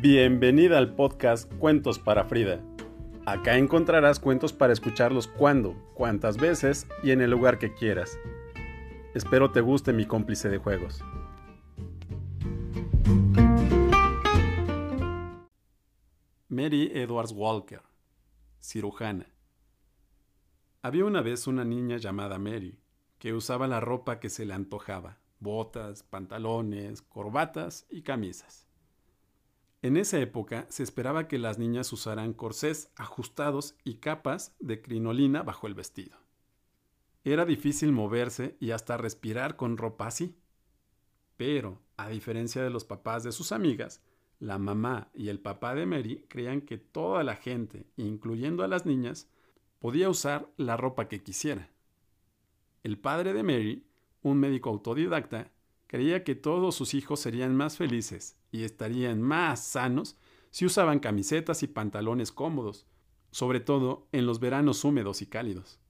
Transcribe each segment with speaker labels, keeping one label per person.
Speaker 1: Bienvenida al podcast Cuentos para Frida. Acá encontrarás cuentos para escucharlos cuando, cuantas veces y en el lugar que quieras. Espero te guste mi cómplice de juegos. Mary Edwards Walker, cirujana. Había una vez una niña llamada Mary, que usaba la ropa que se le antojaba, botas, pantalones, corbatas y camisas. En esa época se esperaba que las niñas usaran corsés ajustados y capas de crinolina bajo el vestido. Era difícil moverse y hasta respirar con ropa así. Pero, a diferencia de los papás de sus amigas, la mamá y el papá de Mary creían que toda la gente, incluyendo a las niñas, podía usar la ropa que quisiera. El padre de Mary, un médico autodidacta, creía que todos sus hijos serían más felices y estarían más sanos si usaban camisetas y pantalones cómodos, sobre todo en los veranos húmedos y cálidos.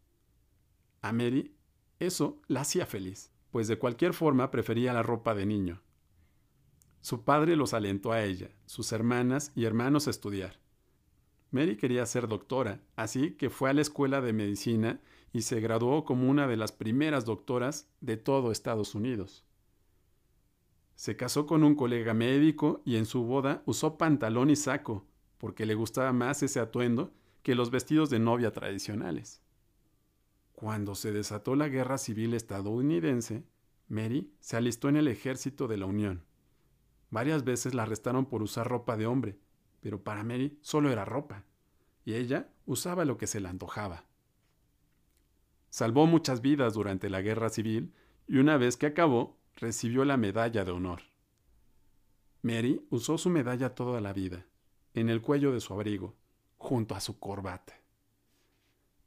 Speaker 1: A Mary eso la hacía feliz, pues de cualquier forma prefería la ropa de niño. Su padre los alentó a ella, sus hermanas y hermanos a estudiar. Mary quería ser doctora, así que fue a la escuela de medicina y se graduó como una de las primeras doctoras de todo Estados Unidos. Se casó con un colega médico y en su boda usó pantalón y saco, porque le gustaba más ese atuendo que los vestidos de novia tradicionales. Cuando se desató la guerra civil estadounidense, Mary se alistó en el ejército de la Unión. Varias veces la arrestaron por usar ropa de hombre, pero para Mary solo era ropa, y ella usaba lo que se le antojaba. Salvó muchas vidas durante la guerra civil y una vez que acabó, recibió la medalla de honor. Mary usó su medalla toda la vida, en el cuello de su abrigo, junto a su corbata.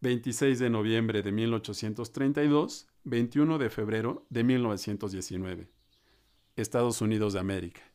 Speaker 1: 26 de noviembre de 1832, 21 de febrero de 1919. Estados Unidos de América.